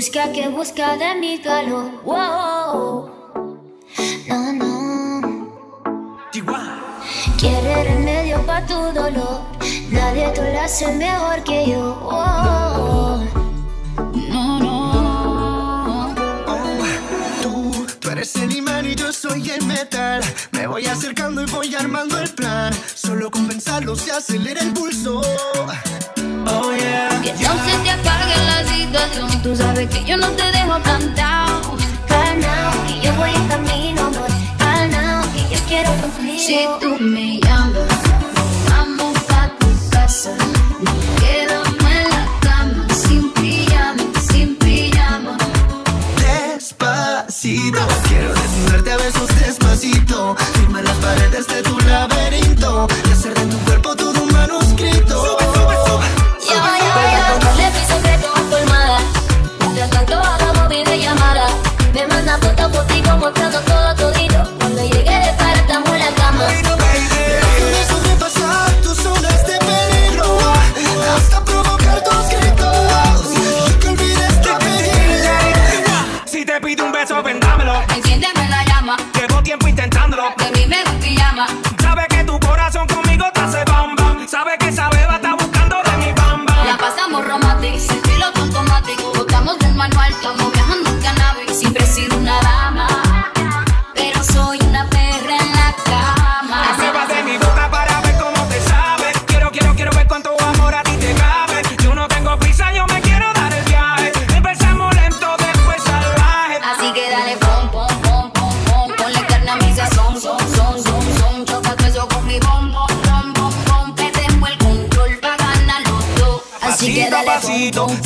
Busca que busca de mi calor. Wow. No, no. Quiere remedio para tu dolor. Nadie te lo hace mejor que yo. Wow. No, no. Oh, tú, tú eres el imán y yo soy el metal. Me voy acercando y voy armando el plan. Solo con pensarlo se acelera el pulso. Oh, yeah. Que no se te apague la Tú sabes que yo no te dejo plantado. Calmao, que yo voy en camino, voy calmao, que yo quiero cumplir. Si tú me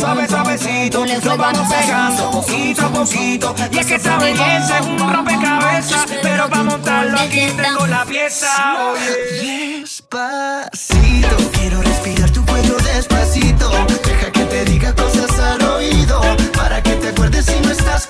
suave, suavecito, lo vamos pegando poquito a poquito. Y es que esta belleza es un rompecabezas, pero para montarlo aquí tengo la pieza. Despacito, quiero respirar tu cuello despacito. Deja que te diga cosas al oído, para que te acuerdes si no estás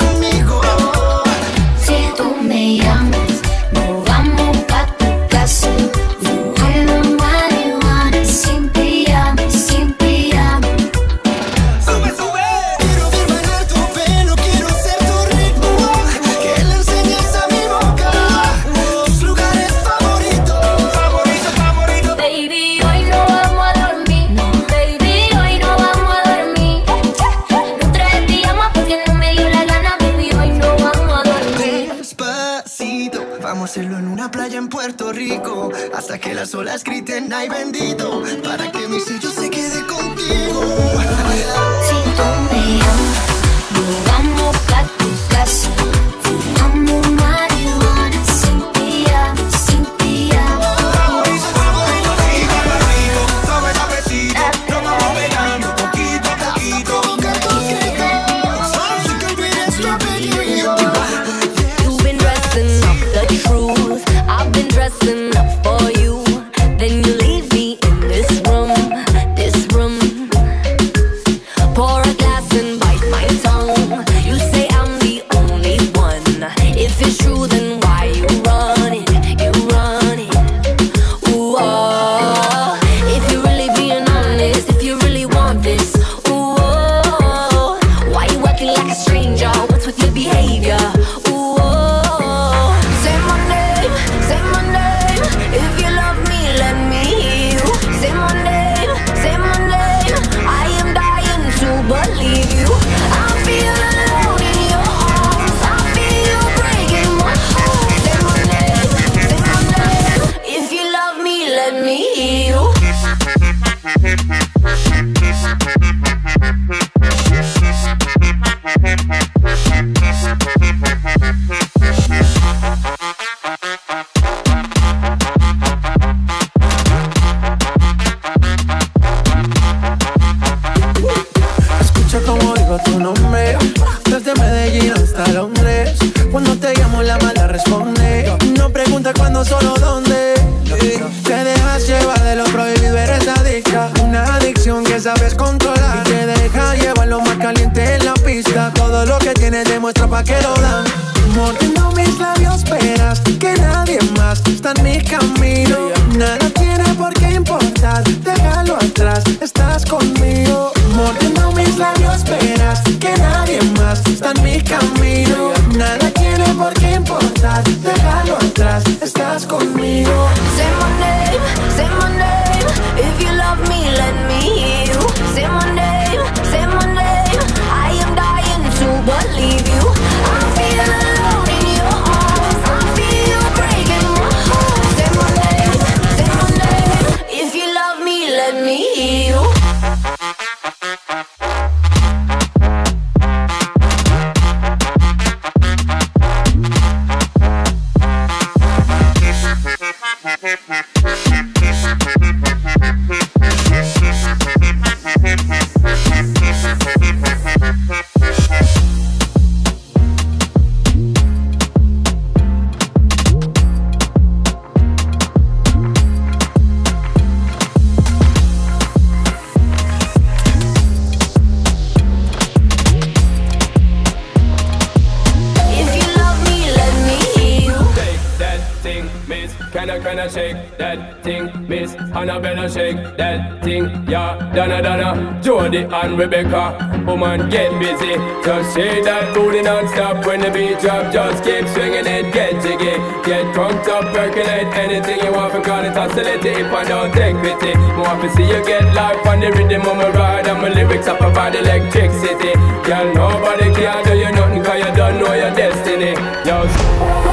hasta que las olas griten ay bendito para que mi sello se quede contigo. shake that thing, Miss Annabella shake that thing, yeah, Donna Donna, Jody and Rebecca, woman get busy, just shake that booty non-stop when the beat drop, just keep swinging it, get jiggy, get drunk up, percolate anything you want, because it's oscillating if I don't take pity, more to see you get life on the rhythm of my ride, and my lyrics up about electricity, girl nobody can do you nothing, cause you don't know your destiny, yo.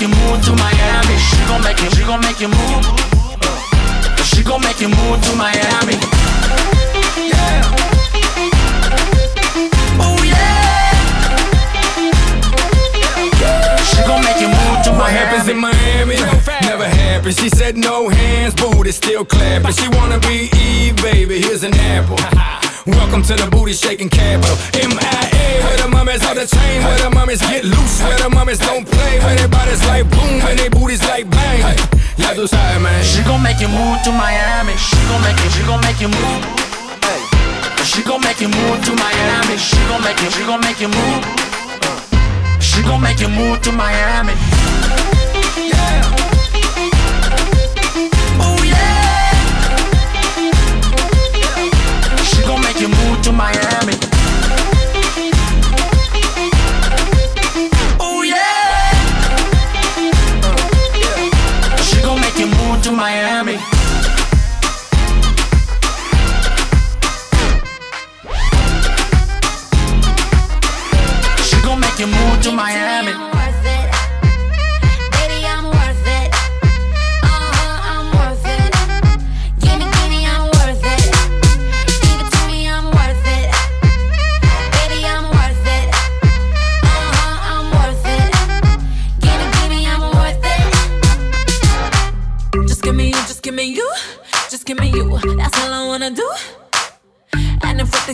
Make you move to Miami. She gon' make you, she gon' make you move. She gon' make you move to Miami. Yeah. Oh yeah. She gon' make you move to what happens in Miami never happens. She said no hands, booty still clapping. She wanna be Eve, baby. Here's an apple. Welcome to the booty shaking capital. MIA, where the mummies on the chain, where the mummies get loose, where the mummies don't play, where their bodies like boom, and their booties like bang. Yeah, those high, man. She gon' make you move to Miami. She gon' make you, she gon' make you move. She gon' make you move to Miami. She gon' make you, she gon' make you move. She gon' make you move to Miami. Move to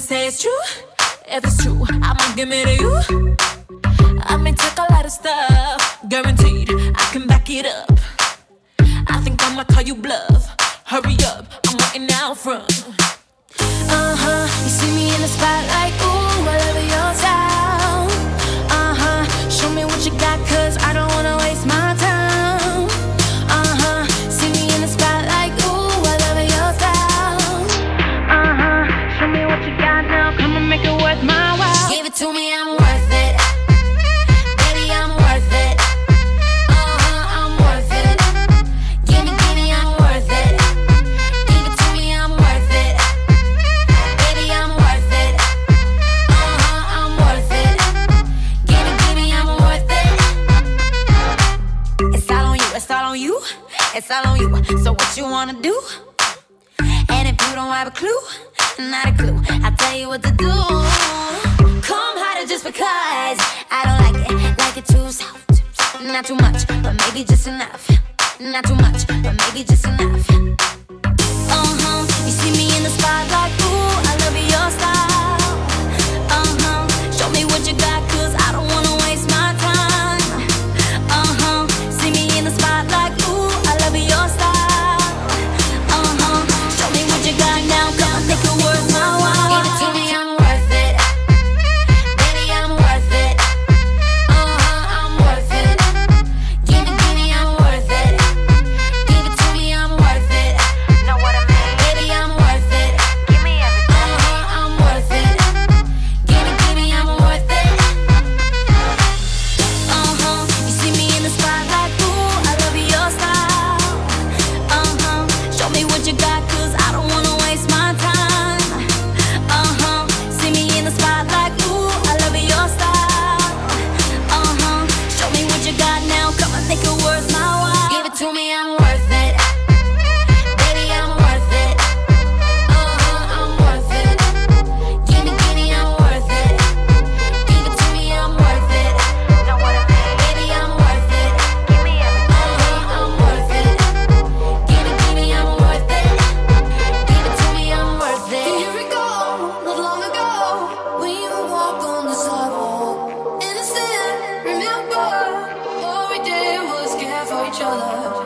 say it's true, if it's true, I'ma give it to you. I may take a lot of stuff, guaranteed I can back it up. I think I'ma call you bluff. Hurry up, I'm waiting out front. Uh huh. You see me in the spotlight, ooh, my while. Give it to me, I'm worth each other.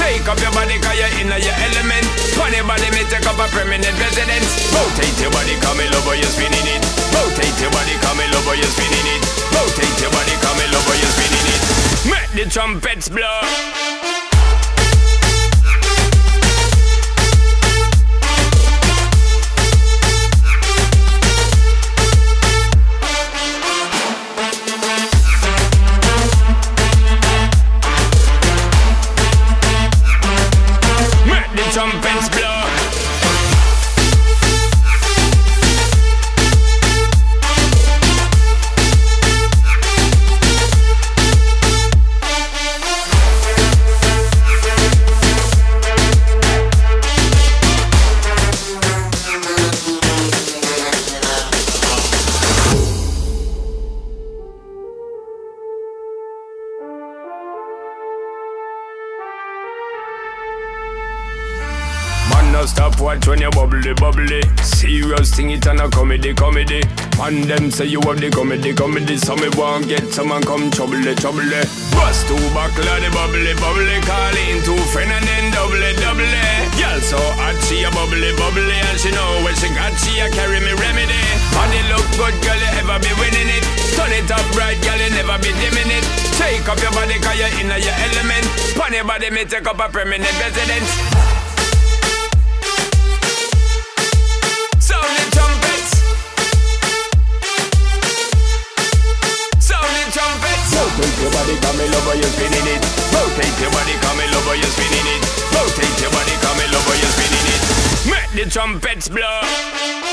Take up your body, cause you're in your element. Funny body, me take up a permanent residence. Rotate your body, come in over, you're spinning it. Rotate your body, come in over, you're spinning it. Rotate your body, come in over, you're spinning it. Make the trumpets blow bubbly, bubbly. Serious thing, it and a comedy, comedy. And them say you have the comedy, comedy. So me want get some someone come trouble, trouble. Bust two buckle the bubbly, bubbly. Call in two friend and then double, double. Girl so hot, she a bubbly, bubbly. And she know when she got, she a carry me remedy. Body look good, girl, you ever be winning it. Turn it up right, girl, you never be dimming it. Take up your body, cause you're in your element. Pon your body, me take up a permanent residence. Body, come in over, you're spinning it. Rotate your body, come in over, you're spinning it. Rotate your body, come in over, you're spinning it. Make the trumpets blow.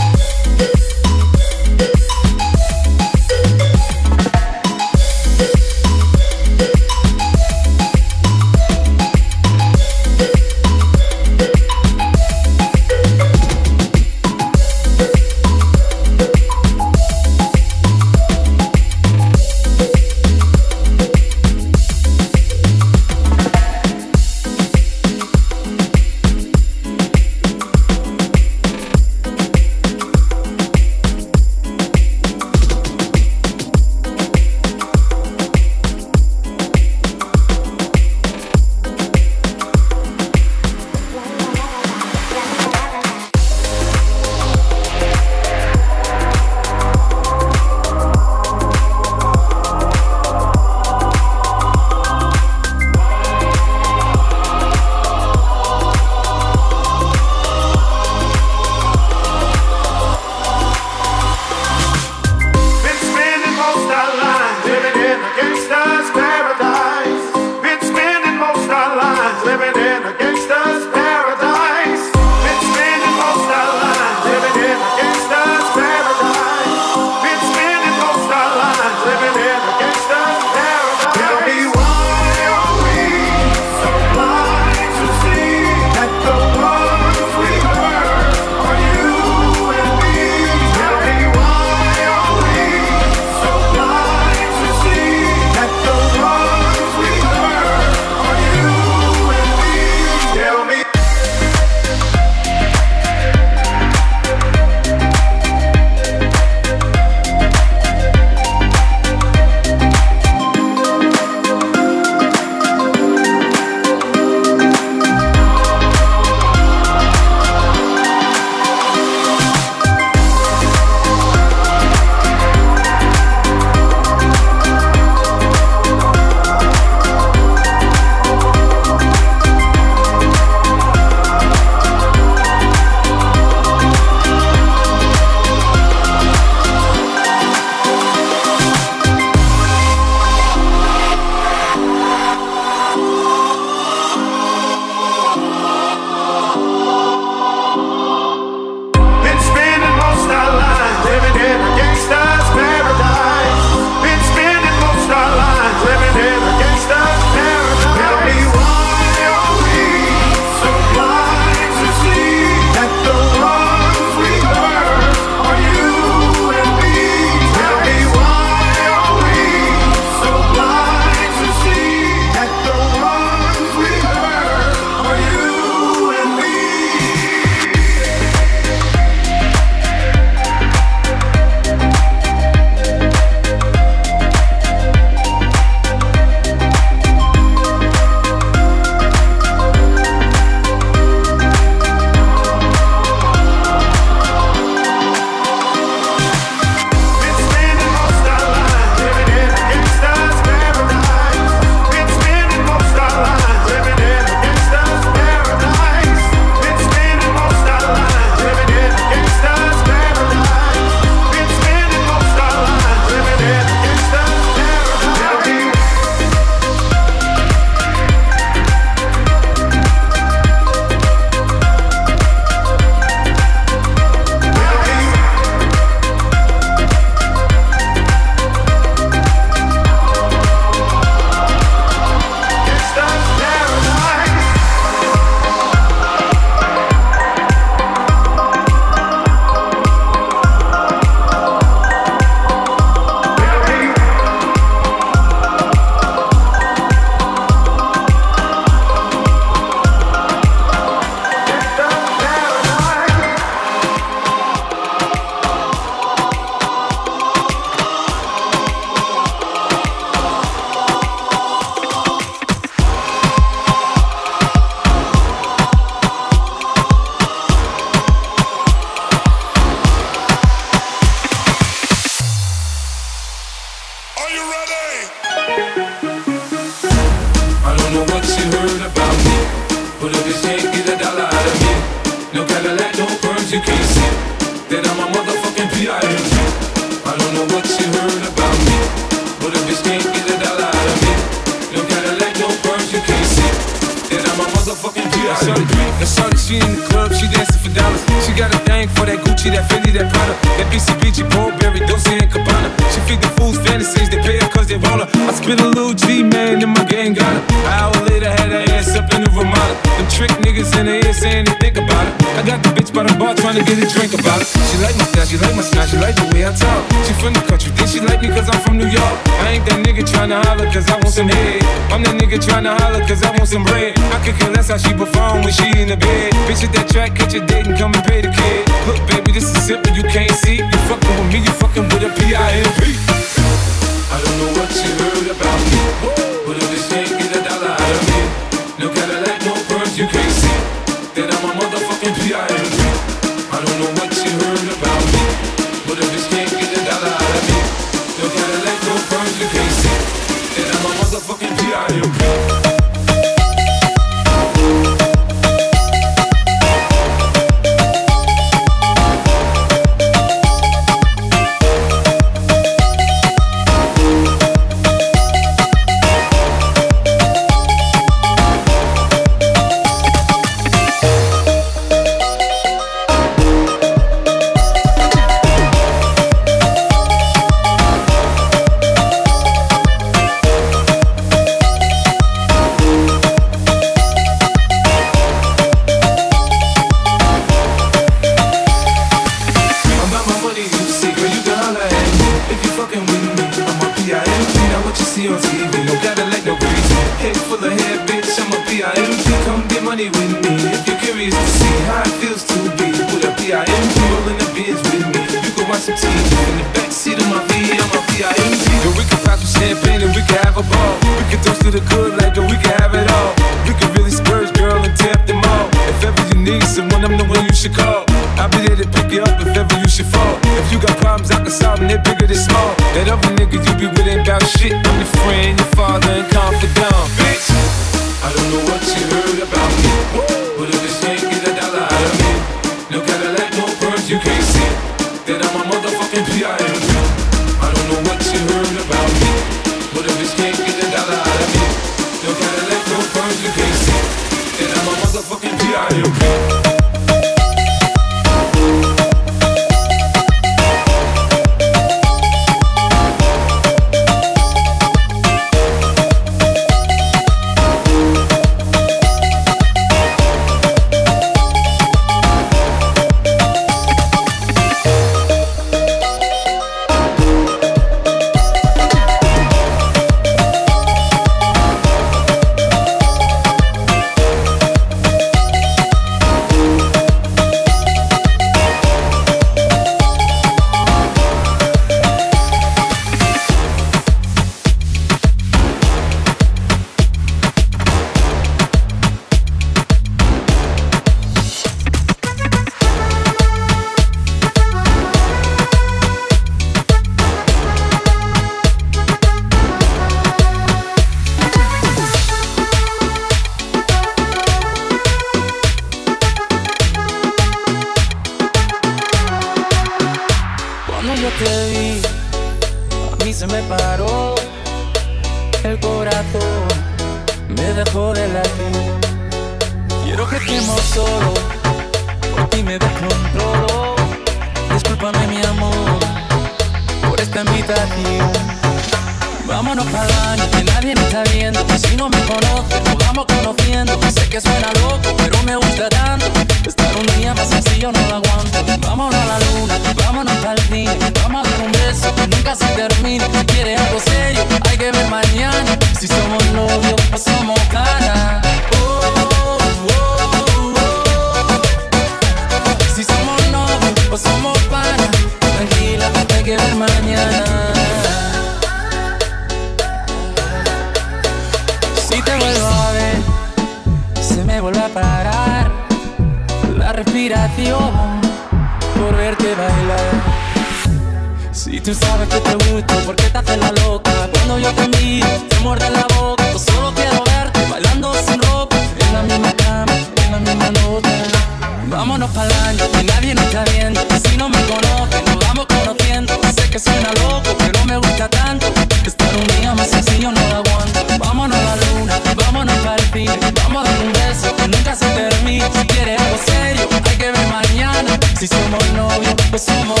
novio, pues somos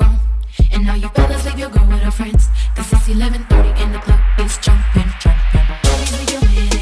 grown. And now you fellas leave your girl with her friends. Cause it's 11.30 and the club is jumping, jumping. Baby, you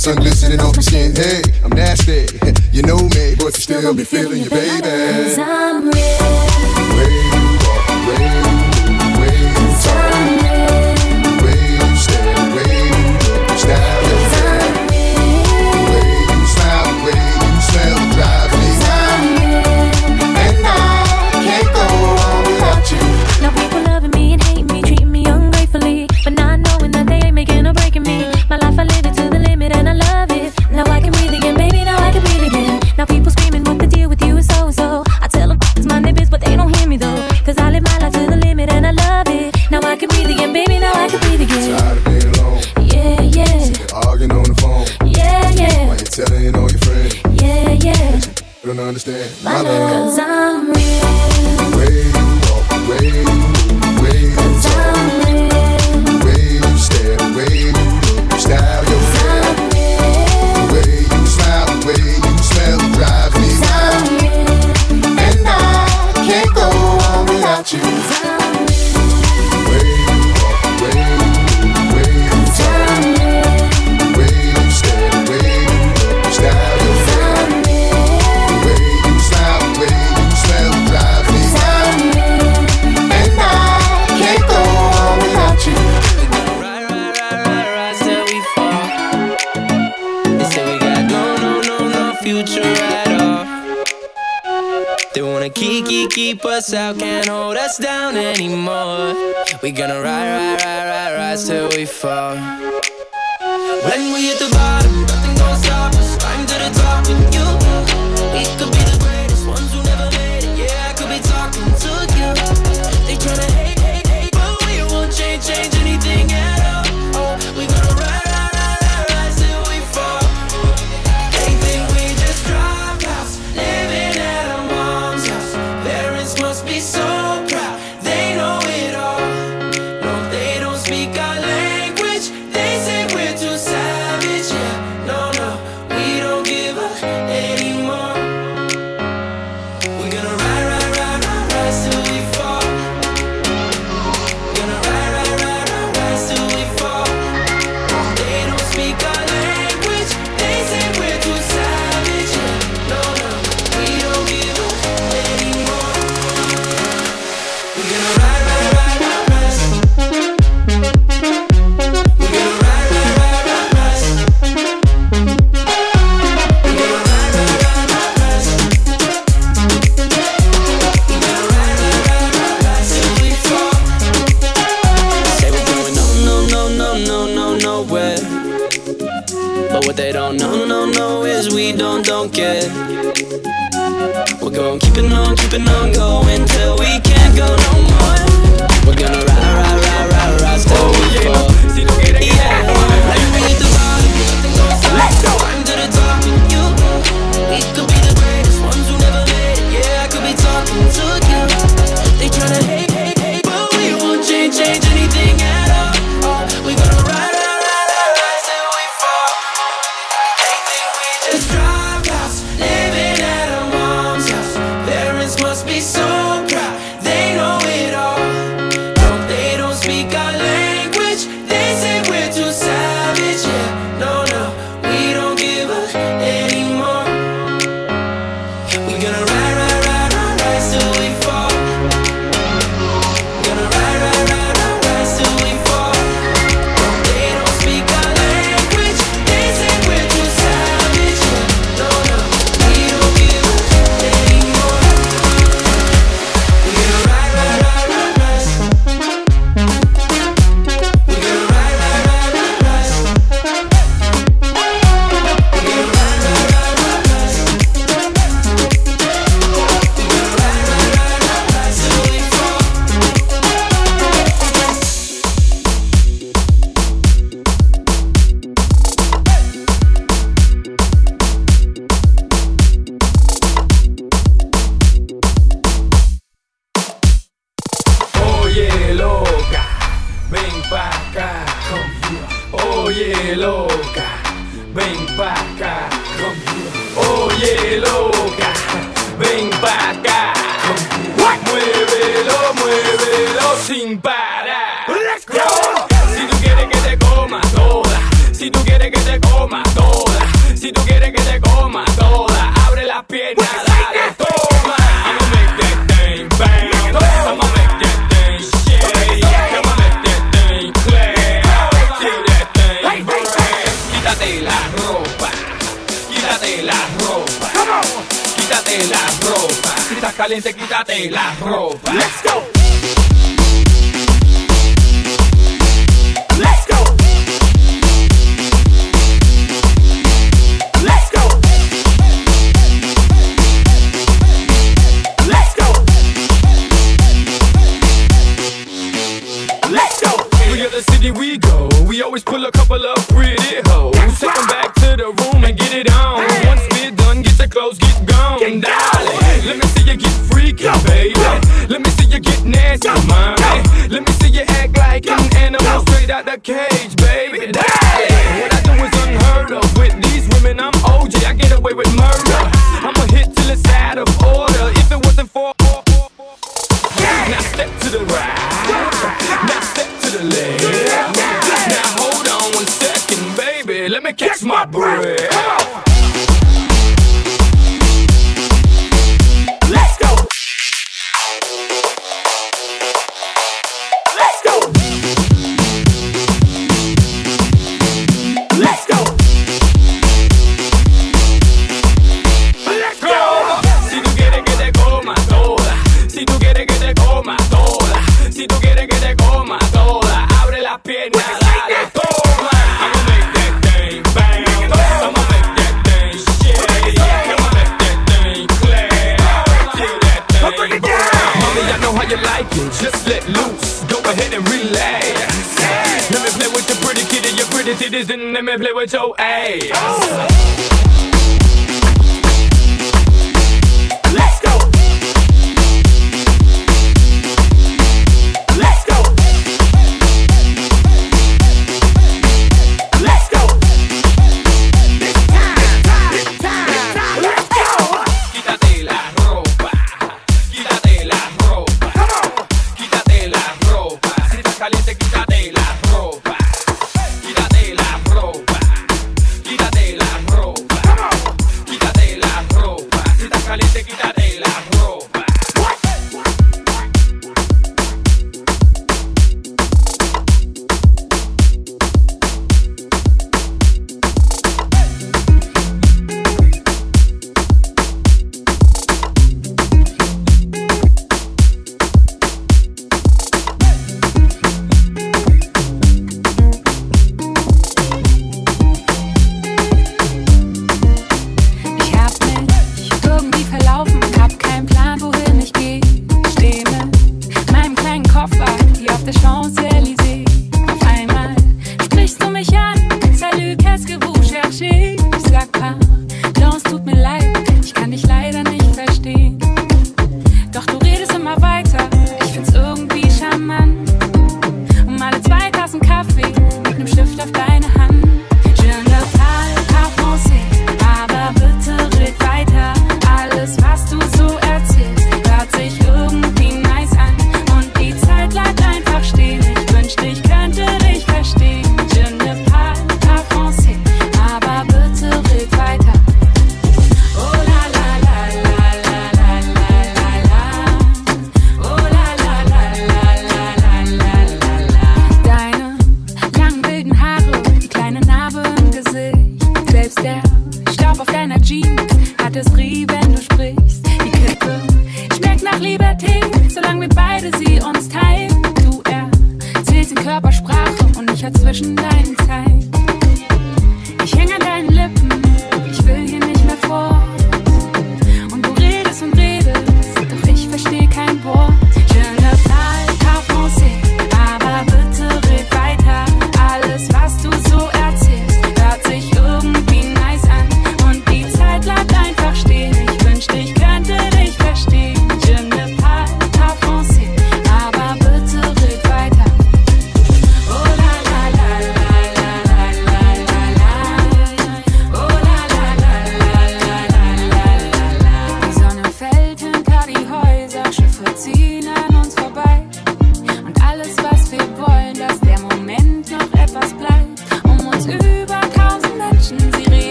sun glistening off your skin. Hey, I'm nasty. You know me, but you still be feeling your baby.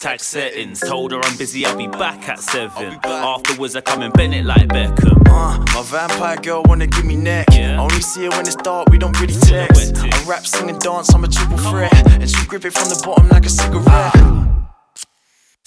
Hashtag settings. Told her I'm busy, I'll be back at seven. Afterwards, I come and bend it like Beckham. Uh, my vampire girl wanna give me neck. Yeah. Only see her when it's dark, we don't really text. I rap, sing, and dance, I'm a triple threat. And she grip it from the bottom like a cigarette.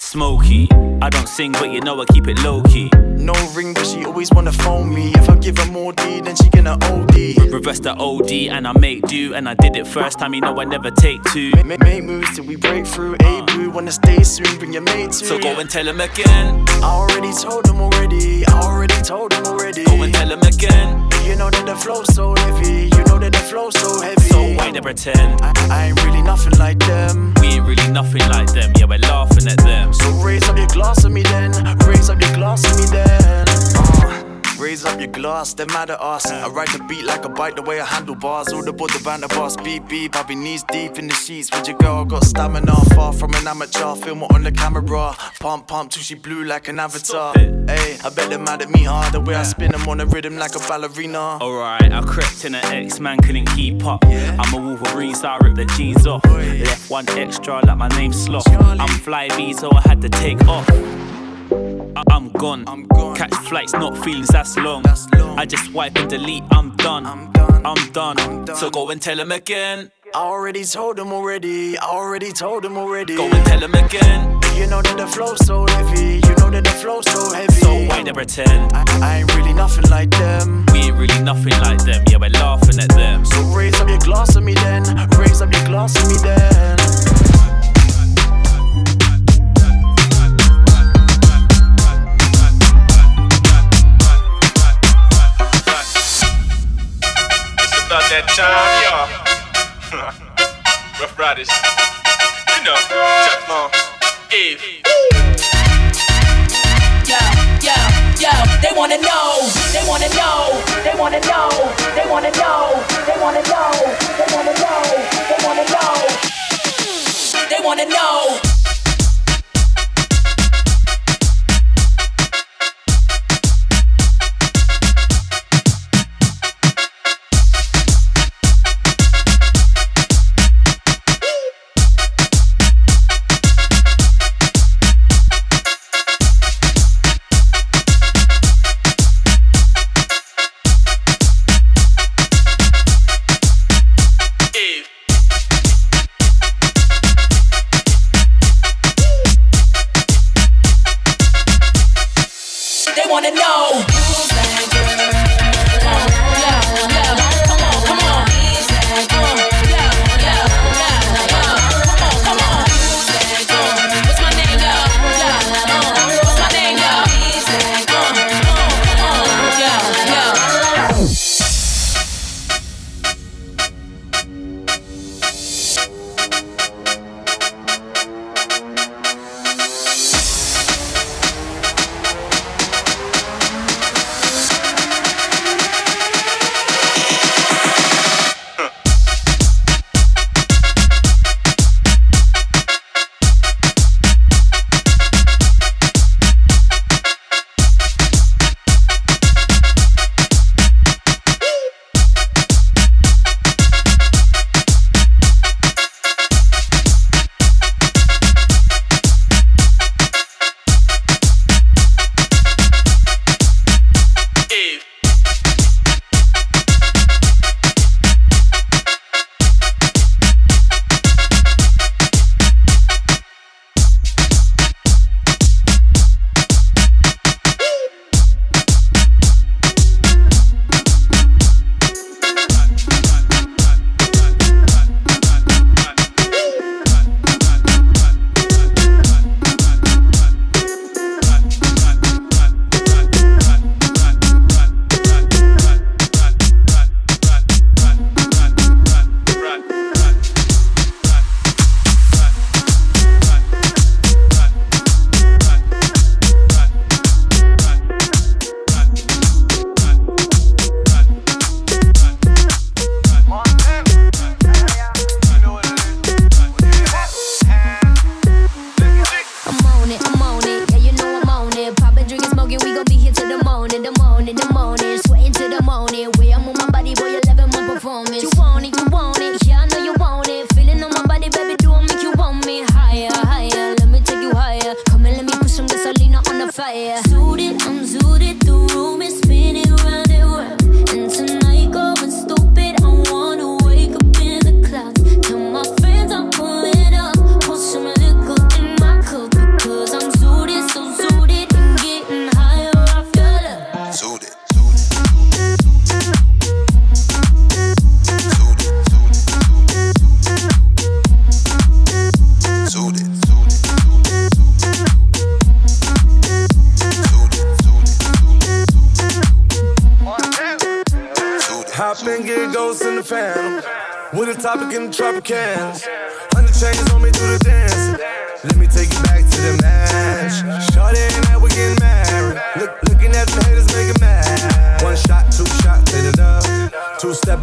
Smoky, I don't sing, but you know I keep it low key. No ring, but she always wanna phone me. If I give her more D, then she gonna OD. Reverse the OD and I make do. And I did it first time, you know I never take two. Make, make moves till we break through. A uh. boo, wanna stay soon, bring your mate too. So go and tell him again. I already told him already. I already told him already. Go and tell him again. You know that the flow so heavy. You know that the flow so heavy. So why they pretend? I, I ain't really nothing like them. We ain't really nothing like them, yeah, we're laughing at them. So raise up your glass at me then. Raise up your glass at me then. Uh, Raise up your glass, they're mad at us. I ride the beat like a bike, the way I handle bars. All aboard the band of boss, beep beep. I be knees deep in the sheets with your girl. Got stamina, far from an amateur. Film it on the camera. Pump, pump till she blue like an avatar. Hey, I bet they're mad at me hard. The way I spin them on the rhythm like a ballerina. Alright, I crept in an X man couldn't keep up. I'm a Wolverine, so I ripped the jeans off. Left one extra like my name's Sloth. I'm fly B, so I had to take off. I- I'm gone. Catch flights, not feelings, that's long. I just wipe and delete, I'm done. I'm done. i'm done So go and tell him again. I already told them already. I already told them already. Go and tell him again. You know that the flow's so heavy. You know that the flow's so heavy. So why they pretend? I, I ain't really nothing like them. We ain't really nothing like them, yeah, we're laughing at them. So raise up your glass at me then. Raise up your glass at me then. That time, y'all. Ruff Ryders. You know, Teflon, Eve. Yo, yo, yo, they wanna know, they wanna know, they wanna know, they wanna know, they wanna know, they wanna know, they wanna know, they wanna know. Eve.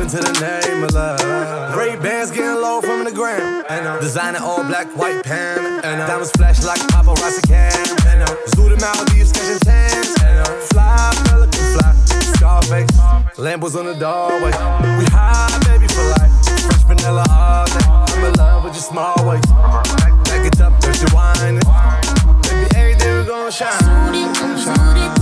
Into the name of love? Ray-Bans getting low from the ground. Designer all black, white pan. Diamonds flash like paparazzi can. Zoot him out, catching tans. Fly, pelican fly. Scarface, Lambos on the doorway. We high, baby, for life. Fresh vanilla all day. I'm in love with your small waist. Back, it up, dirty wine. Baby, everything we gon' shine. shine.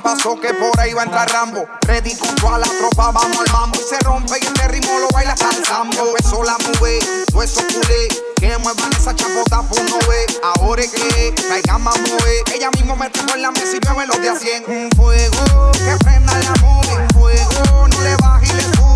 trampa, so que por ahí va a entrar Rambo. Ready junto a la tropa, vamos al mambo. Y se rompe y este ritmo lo baila hasta el sambo. Eso la mueve, no eso culé. Que muevan esa chapota, por no ve. Ahora es que caigan más mueve. Ella mismo me tocó en la mesa y mueve los de a 100. Un fuego que prenda la mueve. Un fuego, no le baje y le sube.